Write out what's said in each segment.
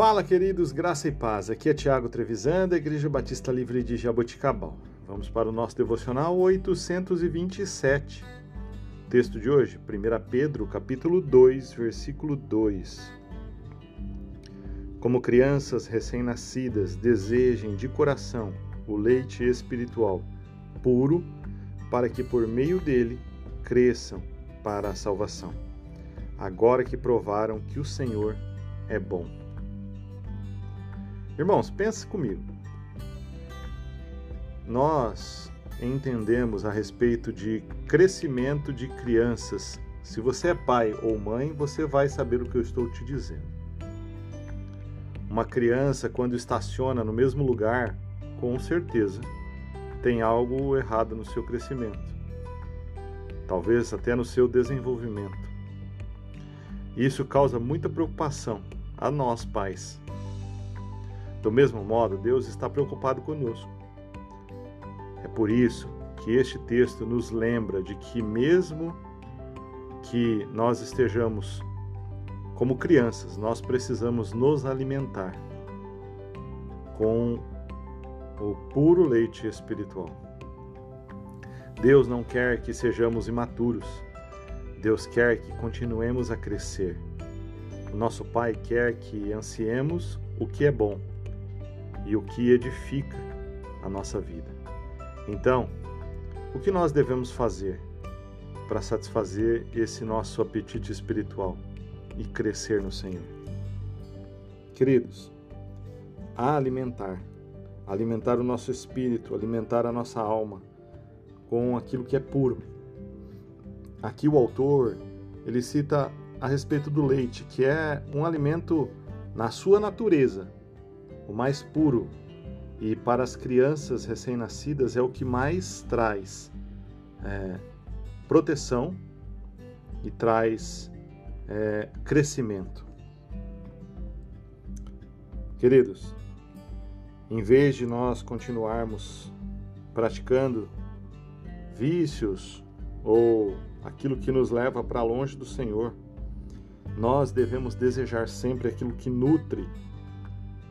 Fala, queridos, graça e paz. Aqui é Tiago Trevisan, da Igreja Batista Livre de Jaboticabal. Vamos para o nosso devocional 827. Texto de hoje, 1 Pedro, capítulo 2, versículo 2. Como crianças recém-nascidas, desejem de coração o leite espiritual puro, para que por meio dele cresçam para a salvação. Agora que provaram que o Senhor é bom. Irmãos, pense comigo. Nós entendemos a respeito de crescimento de crianças. Se você é pai ou mãe, você vai saber o que eu estou te dizendo. Uma criança, quando estaciona no mesmo lugar, com certeza tem algo errado no seu crescimento, talvez até no seu desenvolvimento. Isso causa muita preocupação a nós, pais, do mesmo modo, Deus está preocupado conosco. É por isso que este texto nos lembra de que, mesmo que nós estejamos como crianças, nós precisamos nos alimentar com o puro leite espiritual. Deus não quer que sejamos imaturos. Deus quer que continuemos a crescer. O nosso Pai quer que ansiemos o que é bom e o que edifica a nossa vida. Então, o que nós devemos fazer para satisfazer esse nosso apetite espiritual e crescer no Senhor? Queridos, a alimentar, alimentar o nosso espírito, alimentar a nossa alma com aquilo que é puro. Aqui o autor, ele cita a respeito do leite, que é um alimento na sua natureza, o mais puro, e para as crianças recém-nascidas é o que mais traz é, proteção e traz é, crescimento. Queridos, em vez de nós continuarmos praticando vícios ou aquilo que nos leva para longe do Senhor, nós devemos desejar sempre aquilo que nutre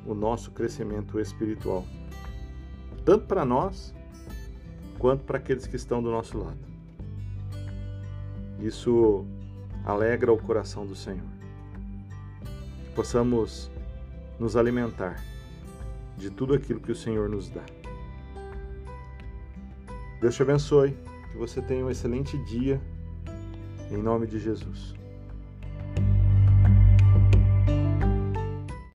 o nosso crescimento espiritual, tanto para nós quanto para aqueles que estão do nosso lado. Isso alegra o coração do Senhor. Que possamos nos alimentar de tudo aquilo que o Senhor nos dá. Deus te abençoe, que você tenha um excelente dia, em nome de Jesus.